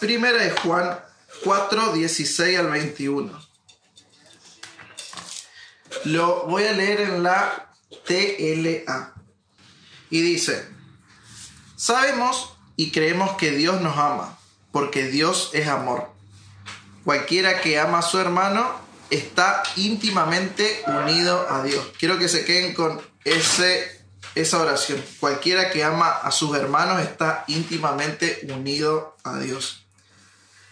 Primera de Juan 4, 16 al 21. Lo voy a leer en la TLA. Y dice, sabemos y creemos que Dios nos ama, porque Dios es amor. Cualquiera que ama a su hermano está íntimamente unido a Dios. Quiero que se queden con ese, esa oración. Cualquiera que ama a sus hermanos está íntimamente unido a Dios.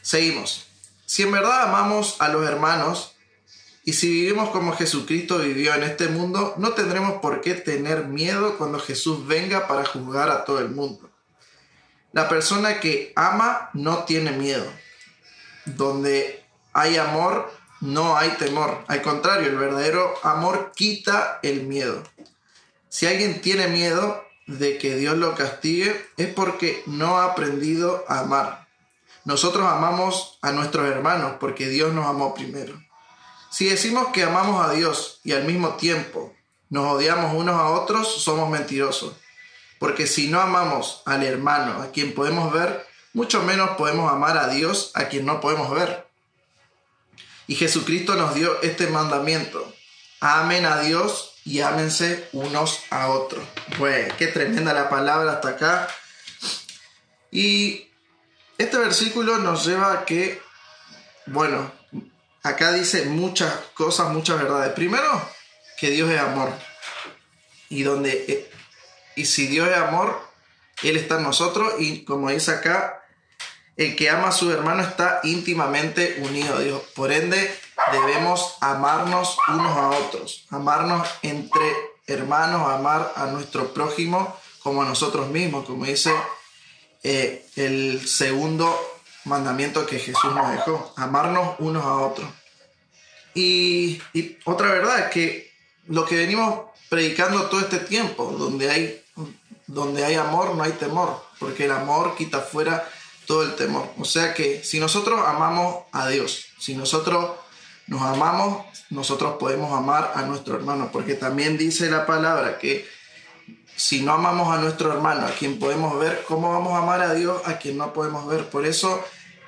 Seguimos. Si en verdad amamos a los hermanos, y si vivimos como Jesucristo vivió en este mundo, no tendremos por qué tener miedo cuando Jesús venga para juzgar a todo el mundo. La persona que ama no tiene miedo. Donde hay amor, no hay temor. Al contrario, el verdadero amor quita el miedo. Si alguien tiene miedo de que Dios lo castigue, es porque no ha aprendido a amar. Nosotros amamos a nuestros hermanos porque Dios nos amó primero. Si decimos que amamos a Dios y al mismo tiempo nos odiamos unos a otros, somos mentirosos. Porque si no amamos al hermano a quien podemos ver, mucho menos podemos amar a Dios a quien no podemos ver. Y Jesucristo nos dio este mandamiento. Amen a Dios y ámense unos a otros. Pues qué tremenda la palabra hasta acá. Y este versículo nos lleva a que, bueno, acá dice muchas cosas, muchas verdades. Primero, que Dios es amor. Y donde eh, y si Dios es amor, él está en nosotros y como dice acá, el que ama a su hermano está íntimamente unido a Dios. Por ende, debemos amarnos unos a otros, amarnos entre hermanos, amar a nuestro prójimo como a nosotros mismos, como dice eh, el segundo mandamiento que Jesús nos dejó, amarnos unos a otros. Y, otra verdad que lo que venimos predicando todo este tiempo, donde hay, donde hay amor, no hay temor, porque el amor quita fuera todo el temor. O sea que si nosotros amamos a Dios, si nosotros nos amamos, nosotros podemos amar a nuestro hermano, porque también dice la palabra que si no amamos a nuestro hermano, a quien podemos ver, ¿cómo vamos a amar a Dios a quien no podemos ver? Por eso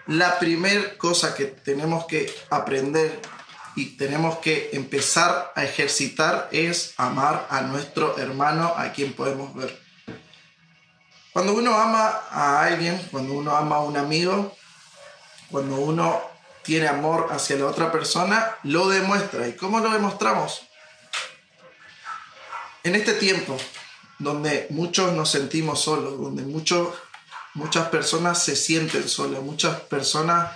la primera cosa que tenemos que aprender y tenemos que empezar a ejercitar es amar a nuestro hermano a quien podemos ver. Cuando uno ama a alguien, cuando uno ama a un amigo, cuando uno tiene amor hacia la otra persona, lo demuestra. ¿Y cómo lo demostramos? En este tiempo, donde muchos nos sentimos solos, donde muchos, muchas personas se sienten solas, muchas personas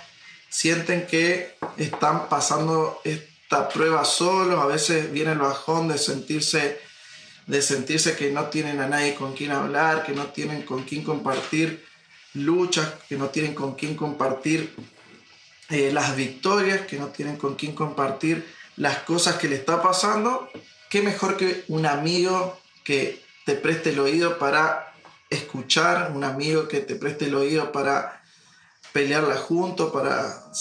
sienten que están pasando esta prueba solos, a veces viene el bajón de sentirse, de sentirse que no tienen a nadie con quien hablar, que no tienen con quien compartir luchas, que no tienen con quien compartir eh, las victorias, que no tienen con quien compartir las cosas que le está pasando. ¿Qué mejor que un amigo que te preste el oído para escuchar, un amigo que te preste el oído para pelearla juntos, para,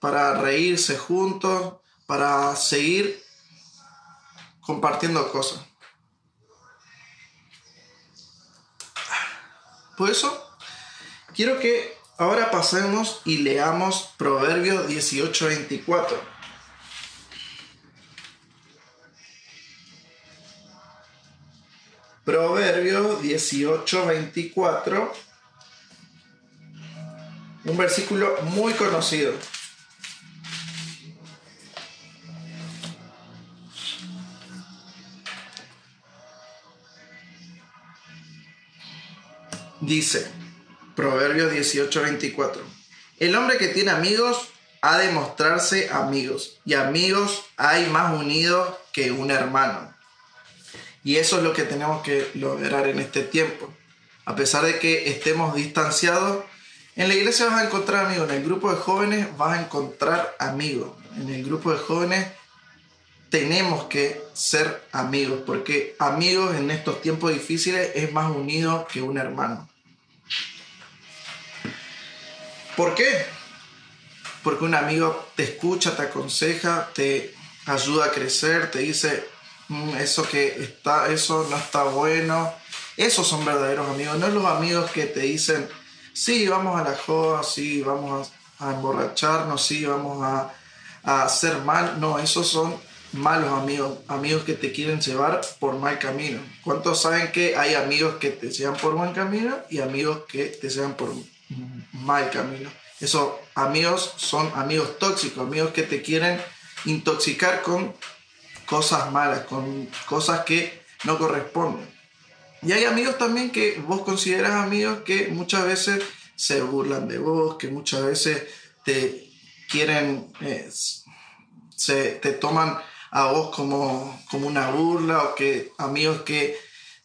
para reírse juntos, para seguir compartiendo cosas. Por eso, quiero que ahora pasemos y leamos Proverbios 18:24. Proverbios 18:24 un versículo muy conocido. Dice, Proverbios 18:24, el hombre que tiene amigos ha de mostrarse amigos, y amigos hay más unidos que un hermano. Y eso es lo que tenemos que lograr en este tiempo. A pesar de que estemos distanciados, en la iglesia vas a encontrar amigos, en el grupo de jóvenes vas a encontrar amigos. En el grupo de jóvenes tenemos que ser amigos, porque amigos en estos tiempos difíciles es más unido que un hermano. ¿Por qué? Porque un amigo te escucha, te aconseja, te ayuda a crecer, te dice eso que está, eso no está bueno. Esos son verdaderos amigos, no los amigos que te dicen sí, vamos a la joda, sí, vamos a, emborracharnos, sí, vamos a, a hacer mal. No, esos son malos amigos, amigos que te quieren llevar por mal camino. ¿Cuántos saben que hay amigos que te llevan por buen camino y amigos que te llevan por mal camino? Esos amigos son amigos tóxicos, amigos que te quieren intoxicar con cosas malas, con cosas que no corresponden. Y hay amigos también que vos consideras amigos que muchas veces se burlan de vos, que muchas veces te quieren, eh, se, te toman a vos como, como una burla o que amigos que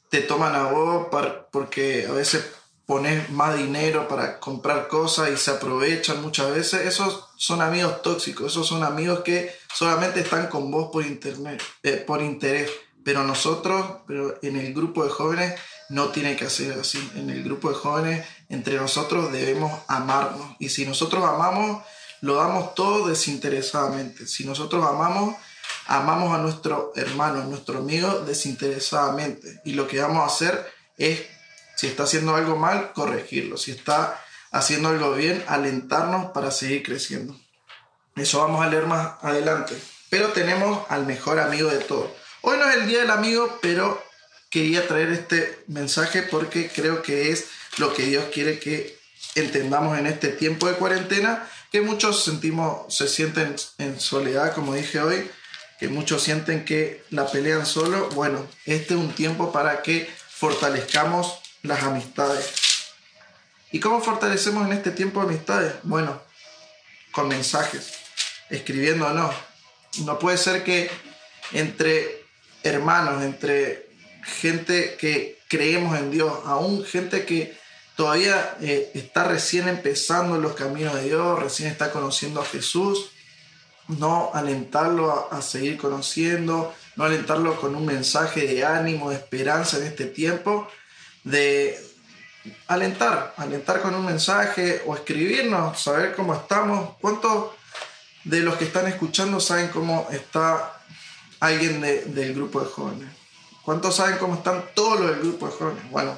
te toman a vos porque a veces pones más dinero para comprar cosas y se aprovechan muchas veces. Esos son amigos tóxicos, esos son amigos que solamente están con vos por, internet, eh, por interés. Pero nosotros, pero en el grupo de jóvenes, no tiene que ser así. En el grupo de jóvenes, entre nosotros debemos amarnos. Y si nosotros amamos, lo damos todo desinteresadamente. Si nosotros amamos, amamos a nuestro hermano, a nuestro amigo desinteresadamente. Y lo que vamos a hacer es, si está haciendo algo mal, corregirlo. Si está haciendo algo bien, alentarnos para seguir creciendo. Eso vamos a leer más adelante. Pero tenemos al mejor amigo de todos. Hoy no es el día del amigo, pero quería traer este mensaje porque creo que es lo que Dios quiere que entendamos en este tiempo de cuarentena, que muchos sentimos, se sienten en soledad, como dije hoy, que muchos sienten que la pelean solo. Bueno, este es un tiempo para que fortalezcamos las amistades. ¿Y cómo fortalecemos en este tiempo amistades? Bueno, con mensajes, escribiéndonos. No puede ser que entre hermanos, entre gente que creemos en Dios, aún gente que todavía eh, está recién empezando los caminos de Dios, recién está conociendo a Jesús, no alentarlo a, seguir conociendo, no alentarlo con un mensaje de ánimo, de esperanza en este tiempo, de alentar, alentar con un mensaje o escribirnos, saber cómo estamos. ¿Cuántos de los que están escuchando saben cómo está alguien del grupo de jóvenes? ¿Cuántos saben cómo están todos los del grupo de jóvenes? Bueno,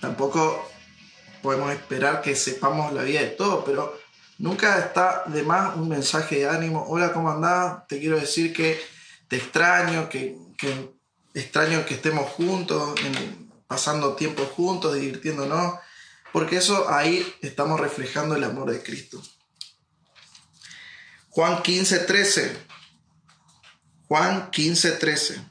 tampoco podemos esperar que sepamos la vida de todos, pero nunca está de más un mensaje de ánimo. Hola, ¿cómo andás? Te quiero decir que te extraño, que, extraño que estemos juntos, pasando tiempo juntos, divirtiéndonos, porque eso ahí estamos reflejando el amor de Cristo. Juan 15, 13. Juan 15, 13.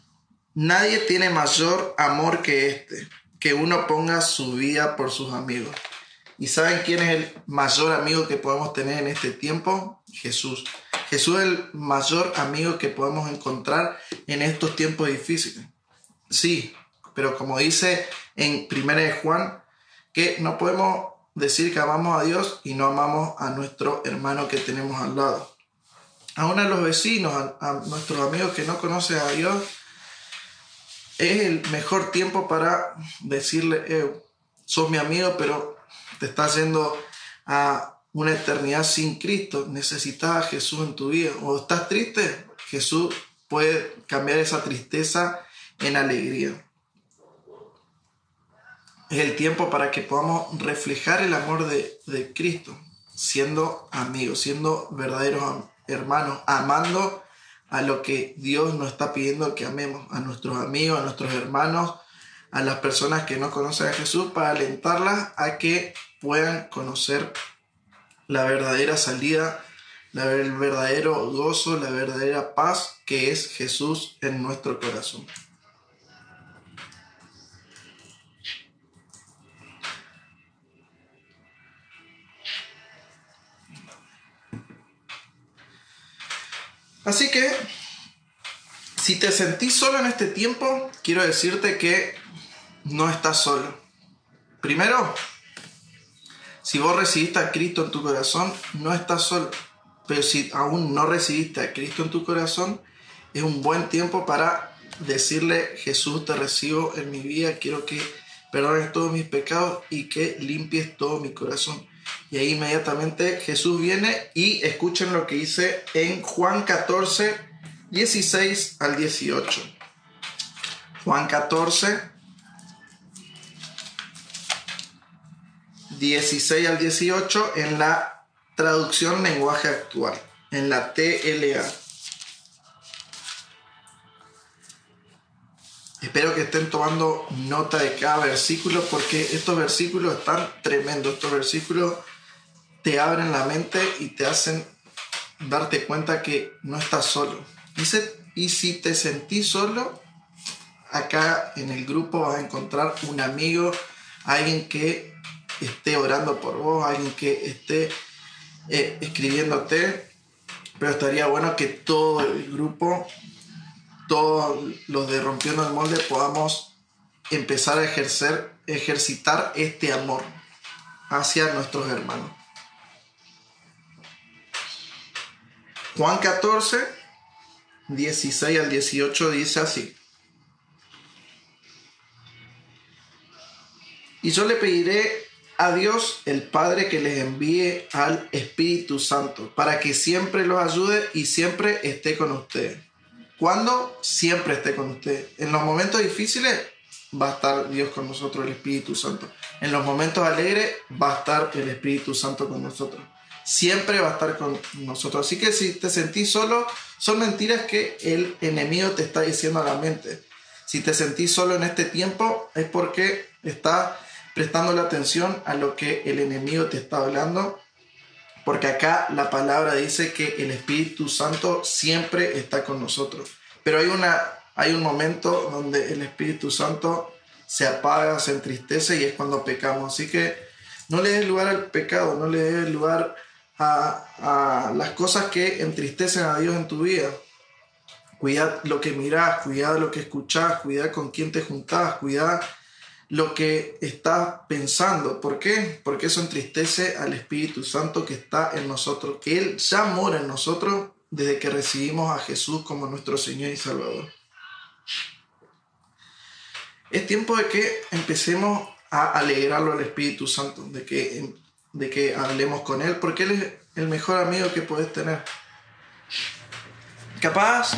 Nadie tiene mayor amor que este, que uno ponga su vida por sus amigos. ¿Y saben quién es el mayor amigo que podemos tener en este tiempo? Jesús. Jesús es el mayor amigo que podemos encontrar en estos tiempos difíciles. Sí, pero como dice en 1 de Juan, que no podemos decir que amamos a Dios y no amamos a nuestro hermano que tenemos al lado. Aún a los vecinos, a, a nuestros amigos que no conocen a Dios, es el mejor tiempo para decirle, eh, sos mi amigo, pero te estás yendo a una eternidad sin Cristo, necesitas a Jesús en tu vida. O estás triste, Jesús puede cambiar esa tristeza en alegría. Es el tiempo para que podamos reflejar el amor de, de Cristo, siendo amigos, siendo verdaderos hermanos, amando a lo que Dios nos está pidiendo que amemos, a nuestros amigos, a nuestros hermanos, a las personas que no conocen a Jesús, para alentarlas a que puedan conocer la verdadera salida, el verdadero gozo, la verdadera paz que es Jesús en nuestro corazón. Así que, si te sentís solo en este tiempo, quiero decirte que no estás solo. Primero, si vos recibiste a Cristo en tu corazón, no estás solo. Pero si aún no recibiste a Cristo en tu corazón, es un buen tiempo para decirle, Jesús, te recibo en mi vida, quiero que perdones todos mis pecados y que limpies todo mi corazón. Y ahí inmediatamente Jesús viene y escuchen lo que dice en Juan 14, 16 al 18. Juan 14, 16 al 18 en la traducción lenguaje actual, en la TLA. Espero que estén tomando nota de cada versículo porque estos versículos están tremendos. Estos versículos te abren la mente y te hacen darte cuenta que no estás solo. Y, y si te sentís solo, acá en el grupo vas a encontrar un amigo, alguien que esté orando por vos, alguien que esté eh, escribiéndote. Pero estaría bueno que todo el grupo todos los de Rompiendo el Molde podamos empezar a ejercer, ejercitar este amor hacia nuestros hermanos. Juan 14, 16 al 18 dice así. Y yo le pediré a Dios el Padre que les envíe al Espíritu Santo para que siempre los ayude y siempre esté con ustedes cuando siempre esté con usted. En los momentos difíciles va a estar Dios con nosotros, el Espíritu Santo. En los momentos alegres va a estar el Espíritu Santo con nosotros. Siempre va a estar con nosotros. Así que si te sentís solo, son mentiras que el enemigo te está diciendo a la mente. Si te sentís solo en este tiempo es porque estás prestando la atención a lo que el enemigo te está hablando porque acá la palabra dice que el Espíritu Santo siempre está con nosotros. Pero hay, una, hay un momento donde el Espíritu Santo se apaga, se entristece y es cuando pecamos. Así que no le des lugar al pecado, no le des lugar a, las cosas que entristecen a Dios en tu vida. Cuida lo que miras, cuida lo que escuchas, cuida con quién te juntás, cuida lo que está pensando. ¿Por qué? Porque eso entristece al Espíritu Santo que está en nosotros, que Él ya mora en nosotros desde que recibimos a Jesús como nuestro Señor y Salvador. Es tiempo de que empecemos a alegrarlo al Espíritu Santo, de que, de que hablemos con Él, porque Él es el mejor amigo que puedes tener. Capaz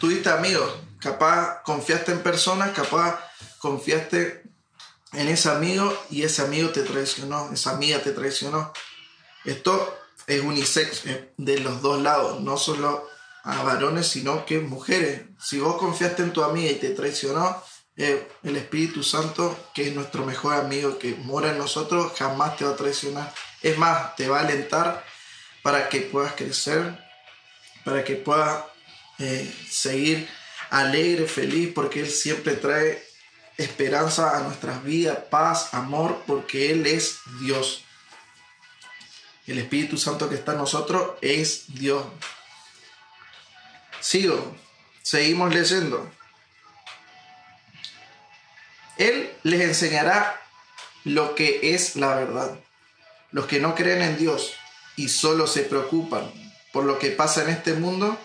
tuviste amigos, capaz confiaste en personas, capaz confiaste en ese amigo y ese amigo te traicionó, esa amiga te traicionó. Esto es unisex de los dos lados, no solo a varones, sino que mujeres. Si vos confiaste en tu amiga y te traicionó, eh, el Espíritu Santo, que es nuestro mejor amigo, que mora en nosotros, jamás te va a traicionar. Es más, te va a alentar para que puedas crecer, para que puedas eh, seguir alegre, feliz, porque Él siempre trae esperanza a nuestras vidas, paz, amor, porque Él es Dios. El Espíritu Santo que está en nosotros es Dios. Sigo, seguimos leyendo. Él les enseñará lo que es la verdad. Los que no creen en Dios y solo se preocupan por lo que pasa en este mundo,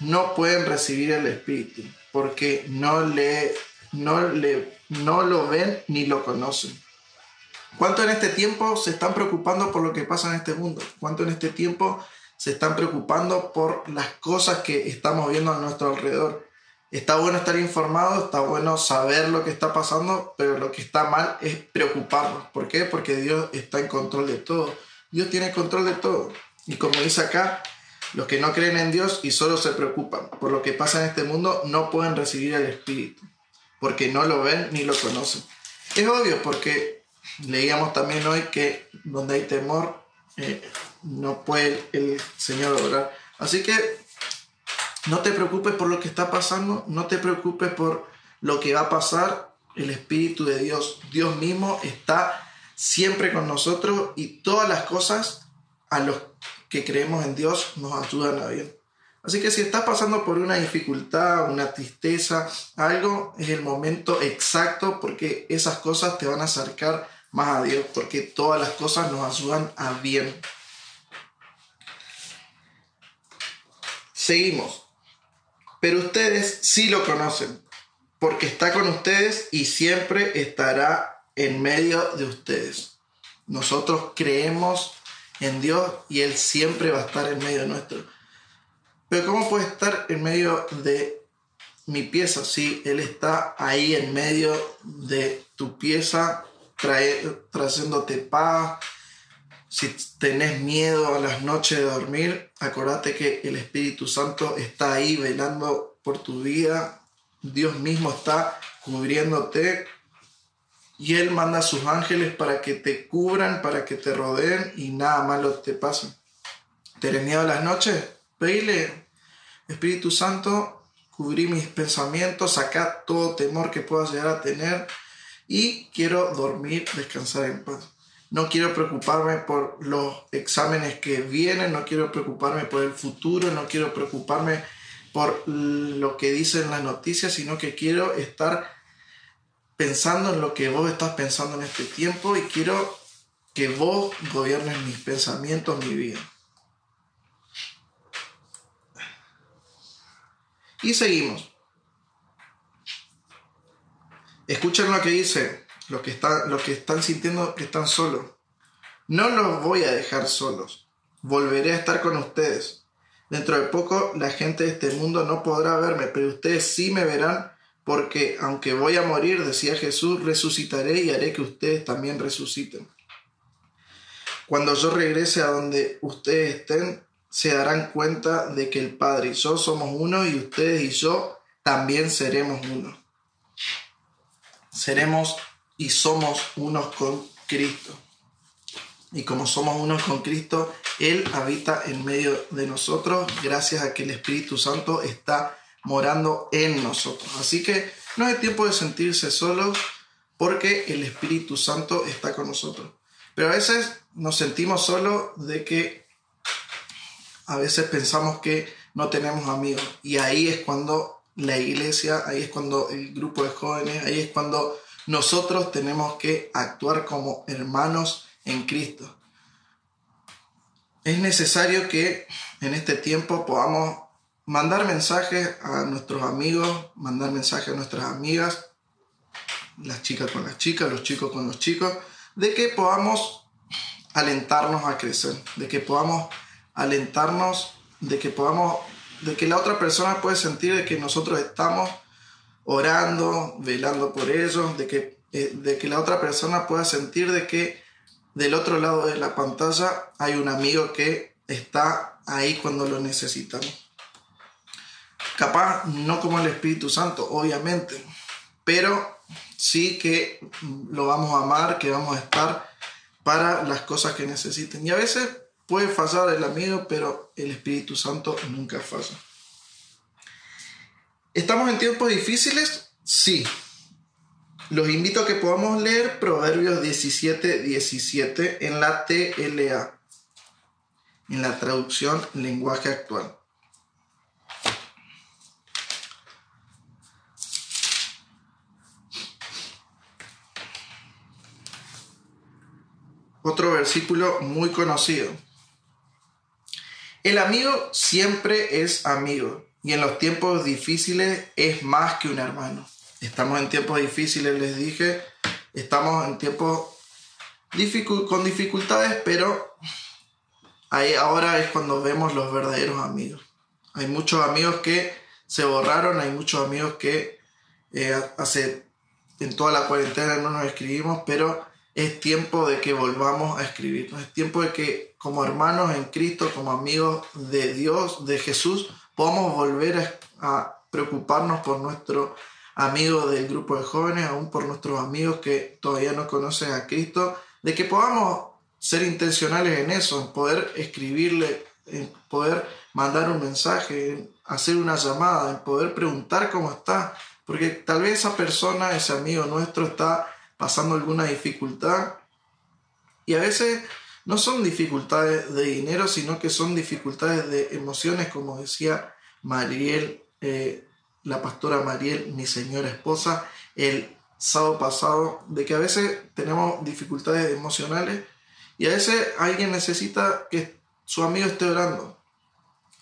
no pueden recibir el Espíritu, porque no le no, le, no lo ven ni lo conocen. ¿Cuánto en este tiempo se están preocupando por lo que pasa en este mundo? ¿Cuánto en este tiempo se están preocupando por las cosas que estamos viendo a nuestro alrededor? Está bueno estar informado, está bueno saber lo que está pasando, pero lo que está mal es preocuparnos. ¿Por qué? Porque Dios está en control de todo. Dios tiene control de todo. Y como dice acá, los que no creen en Dios y solo se preocupan por lo que pasa en este mundo no pueden recibir el Espíritu porque no lo ven ni lo conocen. Es obvio porque leíamos también hoy que donde hay temor eh, no puede el Señor orar. Así que no te preocupes por lo que está pasando, no te preocupes por lo que va a pasar. El Espíritu de Dios, Dios mismo está siempre con nosotros y todas las cosas a los que creemos en Dios nos ayudan a bien. Así que si estás pasando por una dificultad, una tristeza, algo, es el momento exacto porque esas cosas te van a acercar más a Dios, porque todas las cosas nos ayudan a bien. Seguimos. Pero ustedes sí lo conocen, porque está con ustedes y siempre estará en medio de ustedes. Nosotros creemos en Dios y Él siempre va a estar en medio nuestro. Pero ¿cómo puede estar en medio de mi pieza si Él está ahí en medio de tu pieza trae, trayéndote paz. Si tenés miedo a las noches de dormir, acordate que el Espíritu Santo está ahí velando por tu vida. Dios mismo está cubriéndote y Él manda a sus ángeles para que te cubran, para que te rodeen y nada malo te pase. ¿Tenés miedo a las noches? Pedile, Espíritu Santo, cubrí mis pensamientos, saca todo temor que puedas llegar a tener y quiero dormir, descansar en paz. No quiero preocuparme por los exámenes que vienen, no quiero preocuparme por el futuro, no quiero preocuparme por lo que dicen las noticias, sino que quiero estar pensando en lo que vos estás pensando en este tiempo y quiero que vos gobiernes mis pensamientos, mi vida. Y seguimos. Escuchen lo que dice, los que, están, que están sintiendo que están solos. No los voy a dejar solos. Volveré a estar con ustedes. Dentro de poco la gente de este mundo no podrá verme, pero ustedes sí me verán porque aunque voy a morir, decía Jesús, resucitaré y haré que ustedes también resuciten. Cuando yo regrese a donde ustedes estén, se darán cuenta de que el Padre y yo somos uno y ustedes y yo también seremos uno. Seremos y somos unos con Cristo. Y como somos unos con Cristo, Él habita en medio de nosotros gracias a que el Espíritu Santo está morando en nosotros. Así que no es tiempo de sentirse solos porque el Espíritu Santo está con nosotros. Pero a veces nos sentimos solos de que a veces pensamos que no tenemos amigos. Y ahí es cuando la iglesia, ahí es cuando el grupo de jóvenes, ahí es cuando nosotros tenemos que actuar como hermanos en Cristo. Es necesario que en este tiempo podamos mandar mensajes a nuestros amigos, mandar mensajes a nuestras amigas, las chicas con las chicas, los chicos con los chicos, de que podamos alentarnos a crecer, de que podamos alentarnos, de que podamos, de que la otra persona puede sentir de que nosotros estamos orando, velando por ellos, de que, eh, de que la otra persona pueda sentir de que del otro lado de la pantalla hay un amigo que está ahí cuando lo necesitamos. Capaz no como el Espíritu Santo, obviamente, pero sí que lo vamos a amar, que vamos a estar para las cosas que necesiten. Y a veces puede fallar el amigo, pero el Espíritu Santo nunca falla. ¿Estamos en tiempos difíciles? Sí. Los invito a que podamos leer Proverbios 17, 17 en la TLA, en la traducción lenguaje actual. Otro versículo muy conocido. El amigo siempre es amigo y en los tiempos difíciles es más que un hermano. Estamos en tiempos difíciles, les dije, estamos en tiempos con dificultades, pero ahí ahora es cuando vemos los verdaderos amigos. Hay muchos amigos que se borraron, hay muchos amigos que eh, hace en toda la cuarentena no nos escribimos, pero es tiempo de que volvamos a escribirnos. Es tiempo de que como hermanos en Cristo, como amigos de Dios, de Jesús, podamos volver a, preocuparnos por nuestro amigo del grupo de jóvenes, aún por nuestros amigos que todavía no conocen a Cristo, de que podamos ser intencionales en eso, en poder escribirle, en poder mandar un mensaje, en hacer una llamada, en poder preguntar cómo está, porque tal vez esa persona, ese amigo nuestro está pasando alguna dificultad. Y a veces no son dificultades de dinero, sino que son dificultades de emociones, como decía Mariel, eh, la pastora Mariel, mi señora esposa, el sábado pasado, de que a veces tenemos dificultades emocionales y a veces alguien necesita que su amigo esté orando.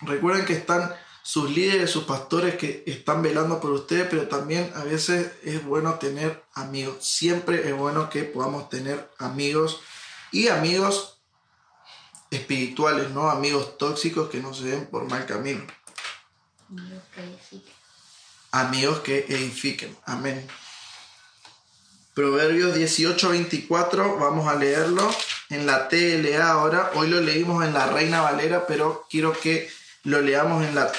Recuerden que están sus líderes, sus pastores que están velando por ustedes, pero también a veces es bueno tener amigos. Siempre es bueno que podamos tener amigos y amigos espirituales, no amigos tóxicos que nos den por mal camino. Amigos que edifiquen. Amén. Proverbios 18:24, vamos a leerlo en la TLA ahora. Hoy lo leímos en la Reina Valera, pero quiero que lo leamos en la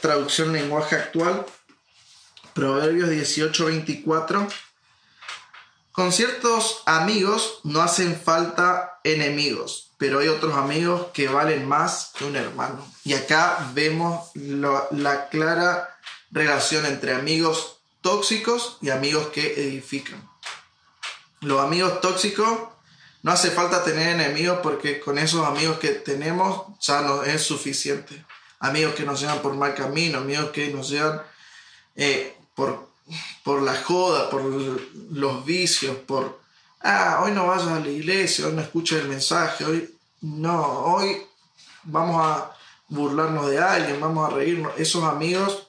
traducción lenguaje actual. Proverbios 18:24. Con ciertos amigos no hacen falta enemigos, pero hay otros amigos que valen más que un hermano. Y acá vemos la clara relación entre amigos tóxicos y amigos que edifican. Los amigos tóxicos no hace falta tener enemigos porque con esos amigos que tenemos ya no es suficiente. Amigos que nos llevan por mal camino, amigos que nos llevan eh, por, por la joda, por los vicios, por, ah, hoy no vayas a la iglesia, hoy no escuchas el mensaje, hoy no, hoy vamos a burlarnos de alguien, vamos a reírnos. Esos amigos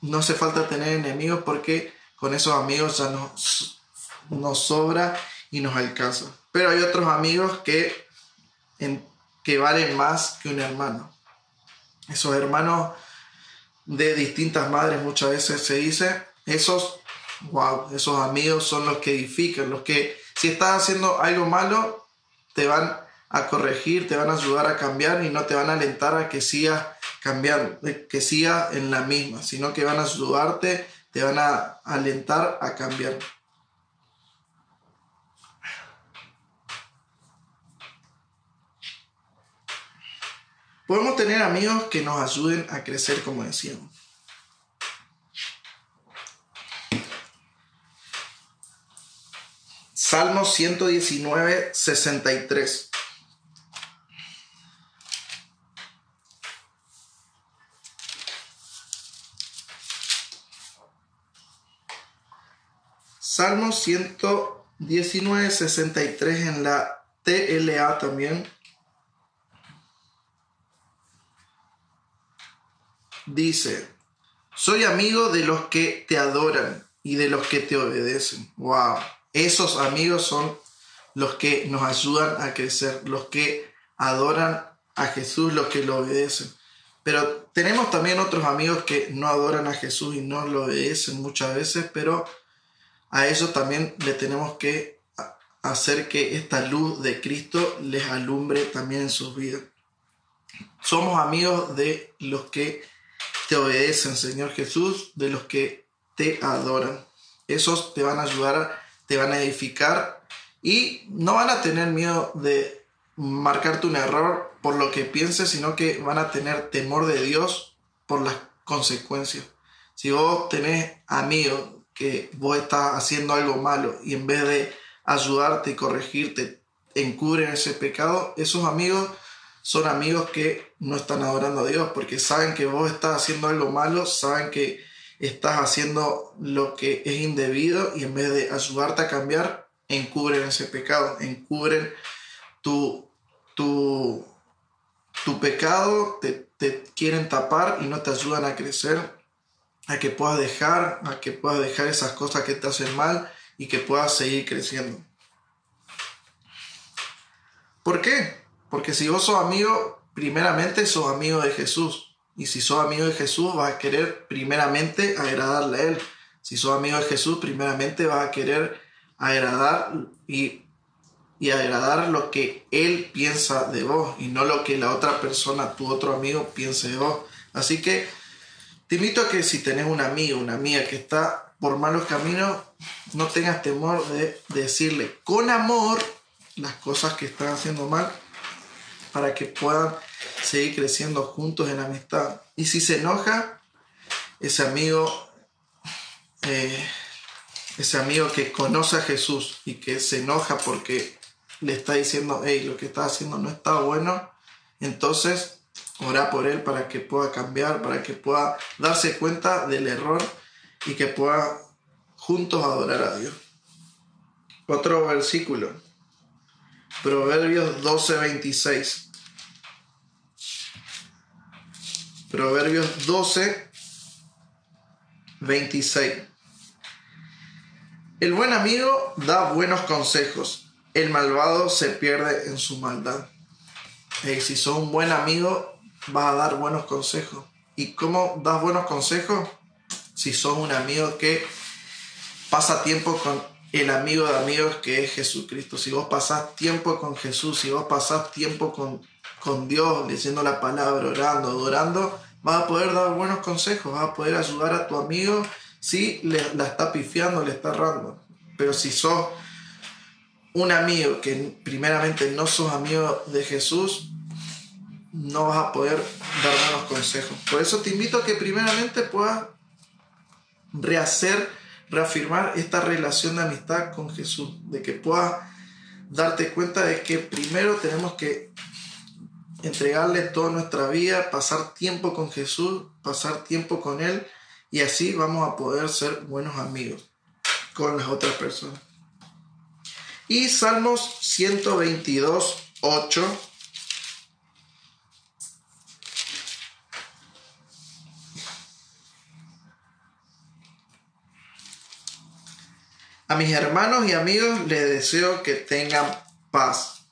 no hace falta tener enemigos porque con esos amigos ya nos, nos sobra y nos alcanza. Pero hay otros amigos que, que valen más que un hermano. Esos hermanos de distintas madres muchas veces se dice, esos, wow, esos amigos son los que edifican, los que si estás haciendo algo malo, te van a corregir, te van a ayudar a cambiar y no te van a alentar a que sigas cambiando, que sigas en la misma, sino que van a ayudarte, te van a alentar a cambiar. Podemos tener amigos que nos ayuden a crecer, como decíamos. Salmo 119, 63. Salmo 119, 63 en la TLA también. Dice, soy amigo de los que te adoran y de los que te obedecen. Wow, esos amigos son los que nos ayudan a crecer, los que adoran a Jesús, los que lo obedecen. Pero tenemos también otros amigos que no adoran a Jesús y no lo obedecen muchas veces, pero a ellos también le tenemos que hacer que esta luz de Cristo les alumbre también en sus vidas. Somos amigos de los que te obedecen, Señor Jesús, de los que te adoran. Esos te van a ayudar, te van a edificar y no van a tener miedo de marcarte un error por lo que pienses, sino que van a tener temor de Dios por las consecuencias. Si vos tenés amigos que vos estás haciendo algo malo y en vez de ayudarte y corregirte, encubren ese pecado, esos amigos son amigos que no están adorando a Dios porque saben que vos estás haciendo algo malo, saben que estás haciendo lo que es indebido y en vez de ayudarte a cambiar, encubren ese pecado, encubren tu, tu, tu pecado, te, te quieren tapar y no te ayudan a crecer a que puedas dejar, a que puedas dejar esas cosas que te hacen mal y que puedas seguir creciendo. ¿Por qué? Porque si vos sos amigo, primeramente sos amigo de Jesús. Y si sos amigo de Jesús, vas a querer primeramente agradarle a Él. Si sos amigo de Jesús, primeramente vas a querer agradar y, y agradar lo que Él piensa de vos y no lo que la otra persona, tu otro amigo, piense de vos. Así que te invito a que si tenés un amigo, una amiga que está por malos caminos, no tengas temor de decirle con amor las cosas que están haciendo mal para que puedan seguir creciendo juntos en amistad. Y si se enoja, ese amigo, eh, ese amigo que conoce a Jesús y que se enoja porque le está diciendo, hey, lo que está haciendo no está bueno, entonces Ora por él para que pueda cambiar, para que pueda darse cuenta del error y que pueda juntos adorar a Dios. Otro versículo. Proverbios 12, 26. Proverbios 12, 26. El buen amigo da buenos consejos. El malvado se pierde en su maldad. Y si sos un buen amigo, vas a dar buenos consejos. ¿Y cómo das buenos consejos? Si sos un amigo que pasa tiempo con el amigo de amigos que es Jesucristo. Si vos pasás tiempo con Jesús, si vos pasás tiempo con, con Dios, diciendo la palabra, orando, adorando, vas a poder dar buenos consejos, vas a poder ayudar a tu amigo si le, la está pifiando, le está errando. Pero si sos un amigo que primeramente no sos amigo de Jesús, no vas a poder dar buenos consejos. Por eso te invito a que primeramente puedas rehacer, reafirmar esta relación de amistad con Jesús, de que puedas darte cuenta de que primero tenemos que entregarle toda nuestra vida, pasar tiempo con Jesús, pasar tiempo con Él y así vamos a poder ser buenos amigos con las otras personas. Y Salmos 122, 8 A mis hermanos y amigos les deseo que tengan paz.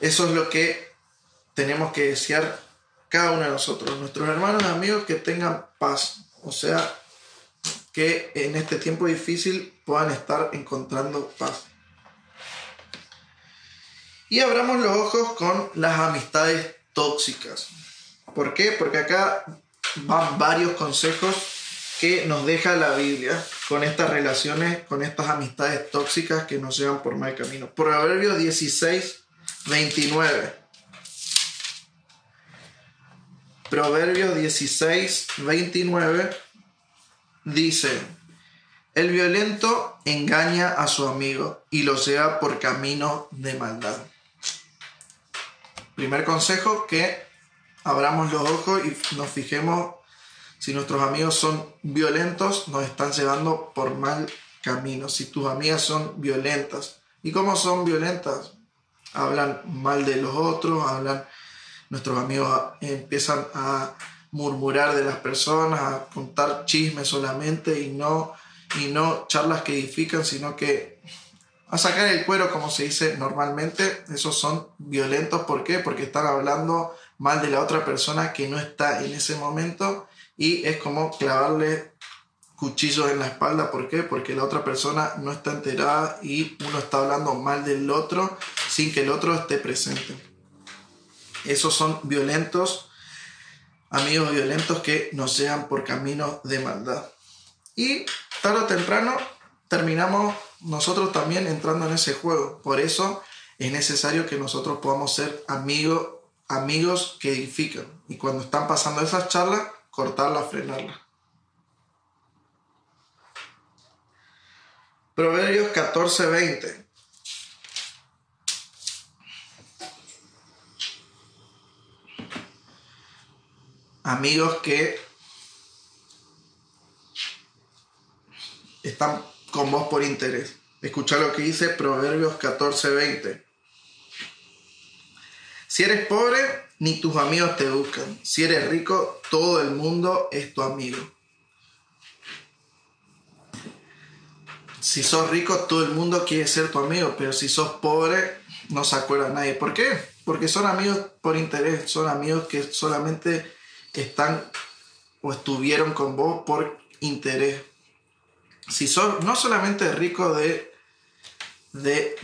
Eso es lo que tenemos que desear cada uno de nosotros, nuestros hermanos y amigos que tengan paz. O sea, que en este tiempo difícil puedan estar encontrando paz. Y abramos los ojos con las amistades tóxicas. ¿Por qué? Porque acá van varios consejos que nos deja la Biblia con estas relaciones, con estas amistades tóxicas que nos llevan por mal camino. Proverbios 16, 29. Proverbios 16, 29 dice, el violento engaña a su amigo y lo lleva por camino de maldad. Primer consejo, que abramos los ojos y nos fijemos si nuestros amigos son violentos, nos están llevando por mal camino. Si tus amigas son violentas. ¿Y cómo son violentas? Hablan mal de los otros, hablan, nuestros amigos empiezan a murmurar de las personas, a contar chismes solamente y no, y no charlas que edifican, sino que a sacar el cuero, como se dice normalmente. Esos son violentos. ¿Por qué? Porque están hablando mal de la otra persona que no está en ese momento y es como clavarle cuchillos en la espalda. ¿Por qué? Porque la otra persona no está enterada y uno está hablando mal del otro sin que el otro esté presente. Esos son violentos, amigos violentos que nos llevan por caminos de maldad. Y tarde o temprano terminamos nosotros también entrando en ese juego. Por eso es necesario que nosotros podamos ser amigos, amigos que edifican. Y cuando están pasando esas charlas, cortarla, frenarla. Proverbios 14:20. Amigos que están con vos por interés. Escucha lo que dice Proverbios 14:20. Si eres pobre, ni tus amigos te buscan. Si eres rico, todo el mundo es tu amigo. Si sos rico, todo el mundo quiere ser tu amigo, pero si sos pobre, no se acuerda nadie. ¿Por qué? Porque son amigos por interés, son amigos que solamente están o estuvieron con vos por interés. Si sos no solamente rico de, de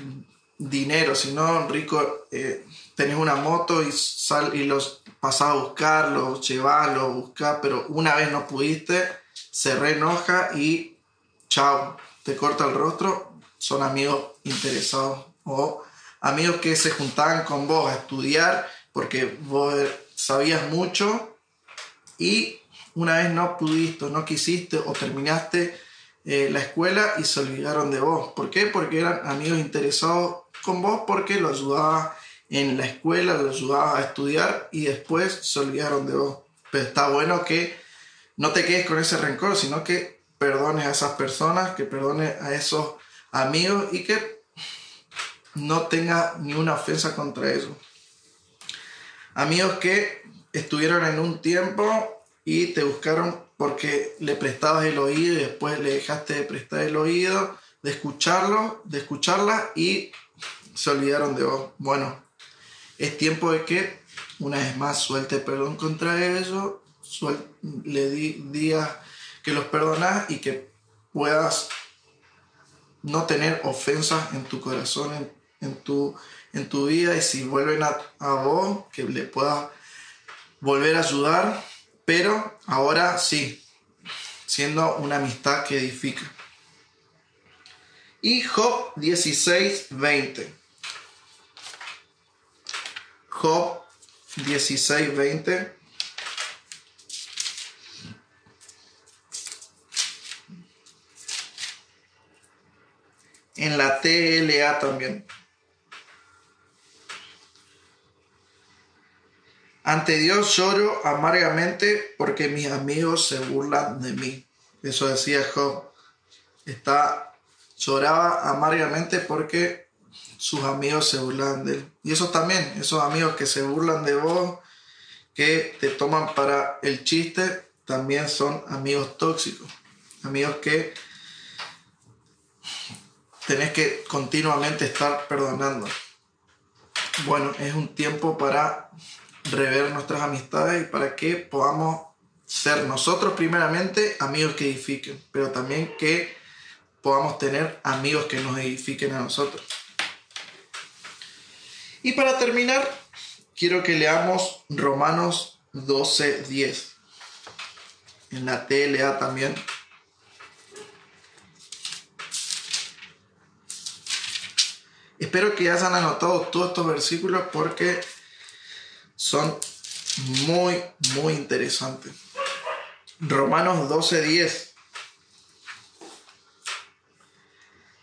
dinero, sino rico eh, tenés una moto y, sal, y los pasás a buscar, los llevas, los buscas, pero una vez no pudiste, se reenoja y chao, te corta el rostro. Son amigos interesados o amigos que se juntaban con vos a estudiar porque vos sabías mucho y una vez no pudiste, no quisiste o terminaste eh, la escuela y se olvidaron de vos. ¿Por qué? Porque eran amigos interesados con vos porque lo ayudaba en la escuela, lo ayudaba a estudiar y después se olvidaron de vos. Pero está bueno que no te quedes con ese rencor, sino que perdones a esas personas, que perdones a esos amigos y que no tengas ni una ofensa contra ellos. Amigos que estuvieron en un tiempo y te buscaron porque le prestabas el oído y después le dejaste de prestar el oído, de escucharlo, de escucharla y se olvidaron de vos. Bueno, es tiempo de que una vez más suelte perdón contra ellos, le di, digas que los perdonas y que puedas no tener ofensas en tu corazón, en, tu, en tu vida, y si vuelven a, vos, que le puedas volver a ayudar, pero ahora sí, siendo una amistad que edifica. Y Job 16, 20. Job 16, 20. En la TLA también. Ante Dios lloro amargamente porque mis amigos se burlan de mí. Eso decía Job. Está, lloraba amargamente porque sus amigos se burlan de él. Y eso también, esos amigos que se burlan de vos, que te toman para el chiste, también son amigos tóxicos. Amigos que tenés que continuamente estar perdonando. Bueno, es un tiempo para rever nuestras amistades y para que podamos ser nosotros primeramente amigos que edifiquen, pero también que podamos tener amigos que nos edifiquen a nosotros. Y para terminar, quiero que leamos Romanos 12:10. En la TLA también. Espero que hayan anotado todos estos versículos porque son muy, muy interesantes. Romanos 12:10.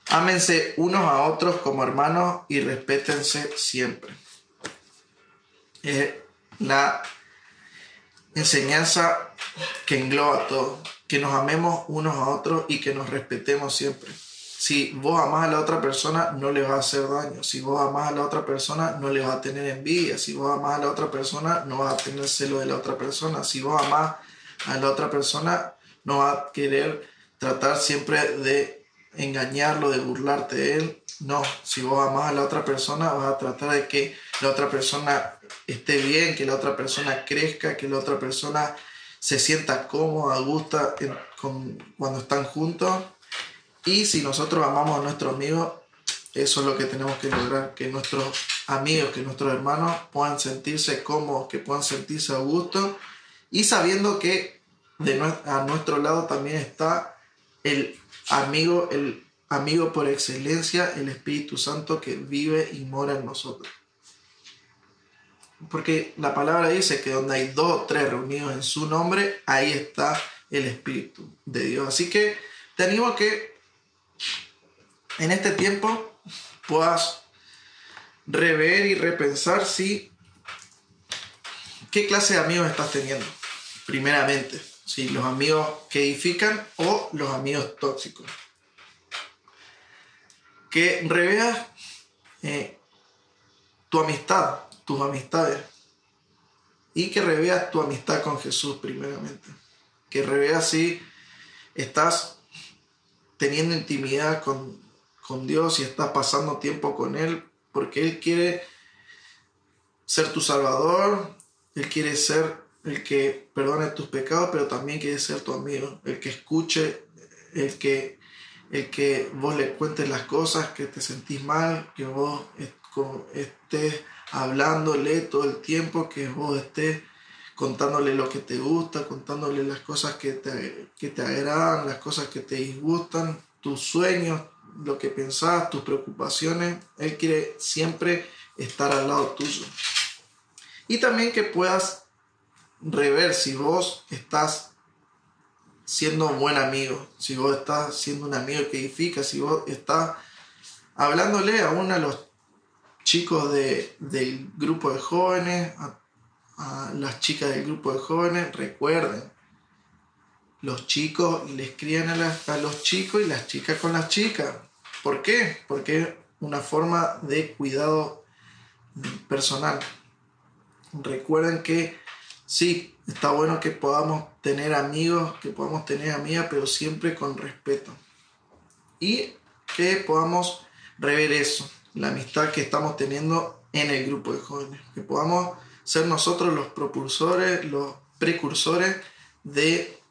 Ámense unos a otros como hermanos y respétense siempre. Es la enseñanza que engloba todo. Que nos amemos unos a otros y que nos respetemos siempre. Si vos amás a la otra persona, no le va a hacer daño. Si vos amás a la otra persona, no le va a tener envidia. Si vos amás a la otra persona, no va a tener celo de la otra persona. Si vos amás a la otra persona, no va a querer tratar siempre de engañarlo, de burlarte de él. No, si vos amás a la otra persona, vas a tratar de que la otra persona esté bien, que la otra persona crezca, que la otra persona se sienta cómoda, gusta cuando están juntos y si nosotros amamos a nuestros amigos, eso es lo que tenemos que lograr, que nuestros amigos, que nuestros hermanos puedan sentirse cómodos, que puedan sentirse a gusto y sabiendo que de a nuestro lado también está el amigo, el amigo por excelencia, el Espíritu Santo que vive y mora en nosotros. Porque la palabra dice que donde hay dos o tres reunidos en su nombre, ahí está el Espíritu de Dios. Así que te animo a que en este tiempo puedas rever y repensar si qué clase de amigos estás teniendo, primeramente, si los amigos que edifican o los amigos tóxicos. Que reveas eh, tu amistad, tus amistades, y que reveas tu amistad con Jesús primeramente. Que reveas si estás teniendo intimidad con, con Dios y estás pasando tiempo con Él, porque Él quiere ser tu Salvador, Él quiere ser el que perdone tus pecados, pero también quiere ser tu amigo, el que escuche, el que, el que vos le cuentes las cosas, que te sentís mal, que vos estés hablándole todo el tiempo, que vos estés contándole lo que te gusta, contándole las cosas que te, que te agradan, las cosas que te disgustan, tus sueños, lo que pensás, tus preocupaciones. Él quiere siempre estar al lado tuyo. Y también que puedas rever si vos estás siendo un buen amigo, si vos estás siendo un amigo que edifica, si vos estás hablándole a uno de los chicos de, del grupo de jóvenes, a, a las chicas del grupo de jóvenes, recuerden, los chicos les crían a, los chicos y las chicas con las chicas. ¿Por qué? Porque es una forma de cuidado personal. Recuerden que sí, está bueno que podamos tener amigos, que podamos tener amigas, pero siempre con respeto. Y que podamos rever eso, la amistad que estamos teniendo en el grupo de jóvenes. Que podamos ser nosotros los propulsores, los precursores de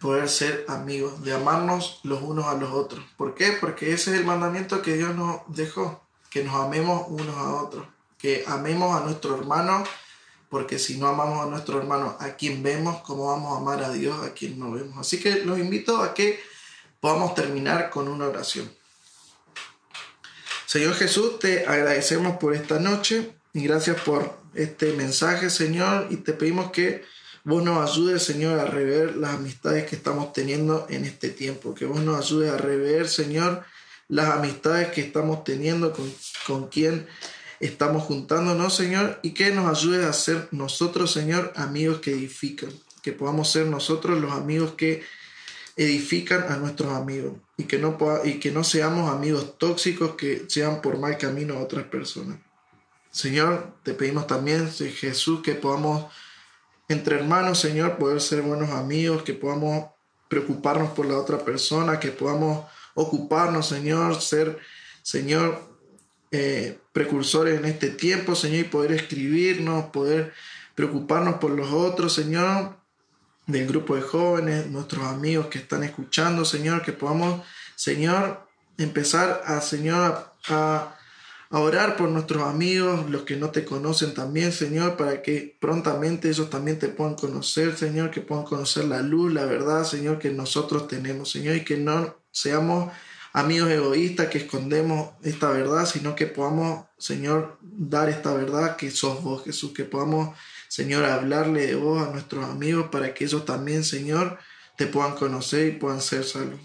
poder ser amigos, de amarnos los unos a los otros. ¿Por qué? Porque ese es el mandamiento que Dios nos dejó, que nos amemos unos a otros, que amemos a nuestro hermano, porque si no amamos a nuestro hermano, a quien vemos, ¿cómo vamos a amar a Dios a quien no vemos? Así que los invito a que podamos terminar con una oración. Señor Jesús, te agradecemos por esta noche y gracias por este mensaje, Señor, y te pedimos que vos nos ayudes, Señor, a rever las amistades que estamos teniendo en este tiempo, que vos nos ayudes a rever, Señor, las amistades que estamos teniendo con, con quien estamos juntándonos, Señor, y que nos ayudes a ser nosotros, Señor, amigos que edifican, que podamos ser nosotros los amigos que edifican a nuestros amigos. Y que no, y que no seamos amigos tóxicos que sean por mal camino a otras personas. Señor, te pedimos también, Jesús, que podamos entre hermanos, Señor, poder ser buenos amigos, que podamos preocuparnos por la otra persona, que podamos ocuparnos, Señor, ser, Señor, eh, precursores en este tiempo, Señor, y poder escribirnos, poder preocuparnos por los otros, Señor, del grupo de jóvenes, nuestros amigos que están escuchando, Señor, que podamos, Señor, empezar a, Señor, a, orar por nuestros amigos, los que no te conocen también, Señor, para que prontamente ellos también te puedan conocer, Señor, que puedan conocer la luz, la verdad, Señor, que nosotros tenemos, Señor, y que no seamos amigos egoístas que escondemos esta verdad, sino que podamos, Señor, dar esta verdad que sos vos, Jesús, que podamos Señor, hablarle de vos a nuestros amigos para que ellos también, Señor, te puedan conocer y puedan ser salvos.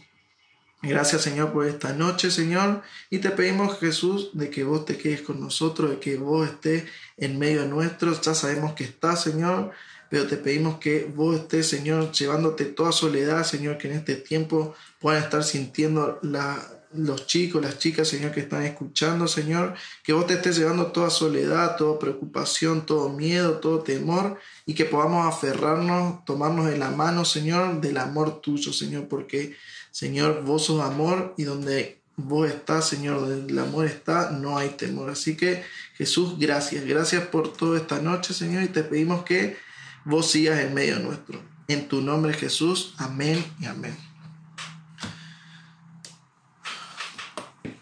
Gracias, Señor, por esta noche, Señor. Y te pedimos, Jesús, de que vos te quedes con nosotros, de que vos estés en medio de nuestros. Ya sabemos que estás, Señor, pero te pedimos que vos estés, Señor, llevándote toda soledad, Señor, que en este tiempo puedan estar sintiendo la, los chicos, las chicas, Señor, que están escuchando, Señor, que vos te estés llevando toda soledad, toda preocupación, todo miedo, todo temor, y que podamos aferrarnos, tomarnos en la mano, Señor, del amor tuyo, Señor, porque, Señor, vos sos amor y donde vos estás, Señor, donde el amor está, no hay temor. Así que, Jesús, gracias, gracias por toda esta noche, Señor, y te pedimos que vos sigas en medio nuestro. En tu nombre, Jesús, amén y amén.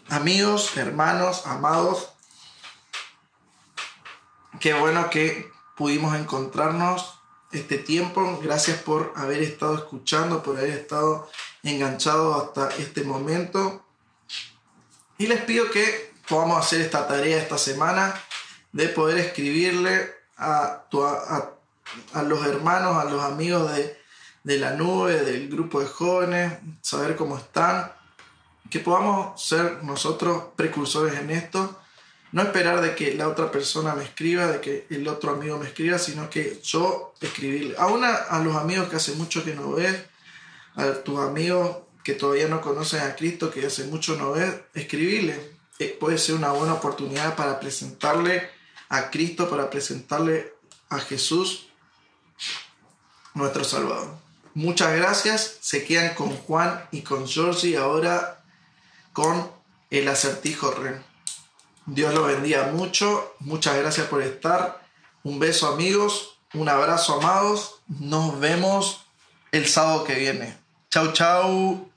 Amigos, hermanos, amados, qué bueno que pudimos encontrarnos este tiempo. Gracias por haber estado escuchando, por haber estado enganchado hasta este momento. Y les pido que podamos hacer esta tarea esta semana de poder escribirle a, a, los hermanos, a los amigos de, de la nube, del grupo de jóvenes, saber cómo están que podamos ser nosotros precursores en esto, no esperar de que la otra persona me escriba, de que el otro amigo me escriba, sino que yo escribirle. Aún a, a los amigos que hace mucho que no ves, a tus amigos que todavía no conocen a Cristo, que hace mucho no ves, escribirle. Eh, puede ser una buena oportunidad para presentarle a Cristo, para presentarle a Jesús, nuestro Salvador. Muchas gracias. Se quedan con Juan y con Georgie ahora con el acertijo Ren. Dios lo bendiga mucho. Muchas gracias por estar. Un beso amigos. Un abrazo amados. Nos vemos el sábado que viene. Chau, chau.